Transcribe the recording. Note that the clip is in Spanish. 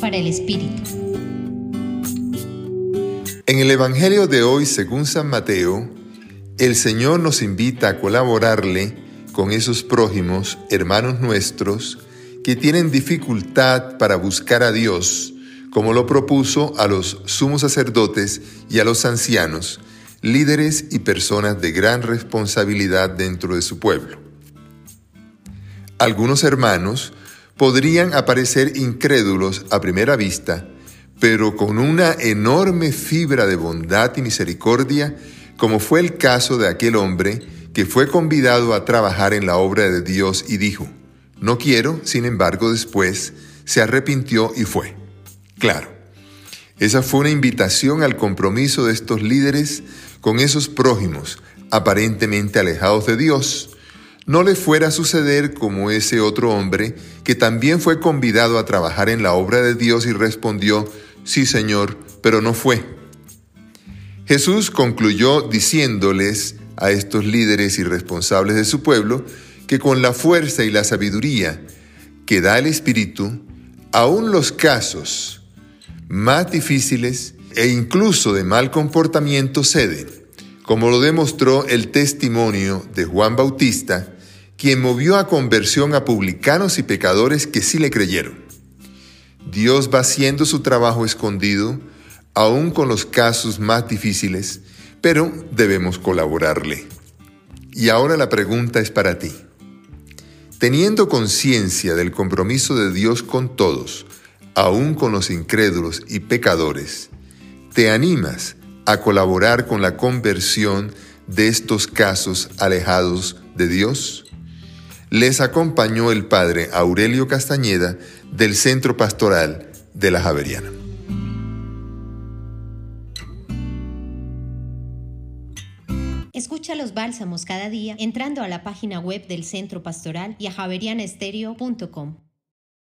Para el Espíritu. En el Evangelio de hoy, según San Mateo, el Señor nos invita a colaborarle con esos prójimos, hermanos nuestros, que tienen dificultad para buscar a Dios, como lo propuso a los sumos sacerdotes y a los ancianos, líderes y personas de gran responsabilidad dentro de su pueblo. Algunos hermanos podrían aparecer incrédulos a primera vista, pero con una enorme fibra de bondad y misericordia, como fue el caso de aquel hombre que fue convidado a trabajar en la obra de Dios y dijo, no quiero, sin embargo después se arrepintió y fue. Claro, esa fue una invitación al compromiso de estos líderes con esos prójimos aparentemente alejados de Dios, no le fuera a suceder como ese otro hombre que también fue convidado a trabajar en la obra de Dios y respondió, sí Señor, pero no fue. Jesús concluyó diciéndoles a estos líderes y responsables de su pueblo que con la fuerza y la sabiduría que da el Espíritu, aún los casos más difíciles e incluso de mal comportamiento ceden, como lo demostró el testimonio de Juan Bautista, quien movió a conversión a publicanos y pecadores que sí le creyeron. Dios va haciendo su trabajo escondido, aún con los casos más difíciles, pero debemos colaborarle. Y ahora la pregunta es para ti. Teniendo conciencia del compromiso de Dios con todos, aún con los incrédulos y pecadores, ¿te animas a colaborar con la conversión de estos casos alejados de Dios? Les acompañó el padre Aurelio Castañeda del Centro Pastoral de la Javeriana. Escucha los bálsamos cada día entrando a la página web del Centro Pastoral y a javerianestereo.com.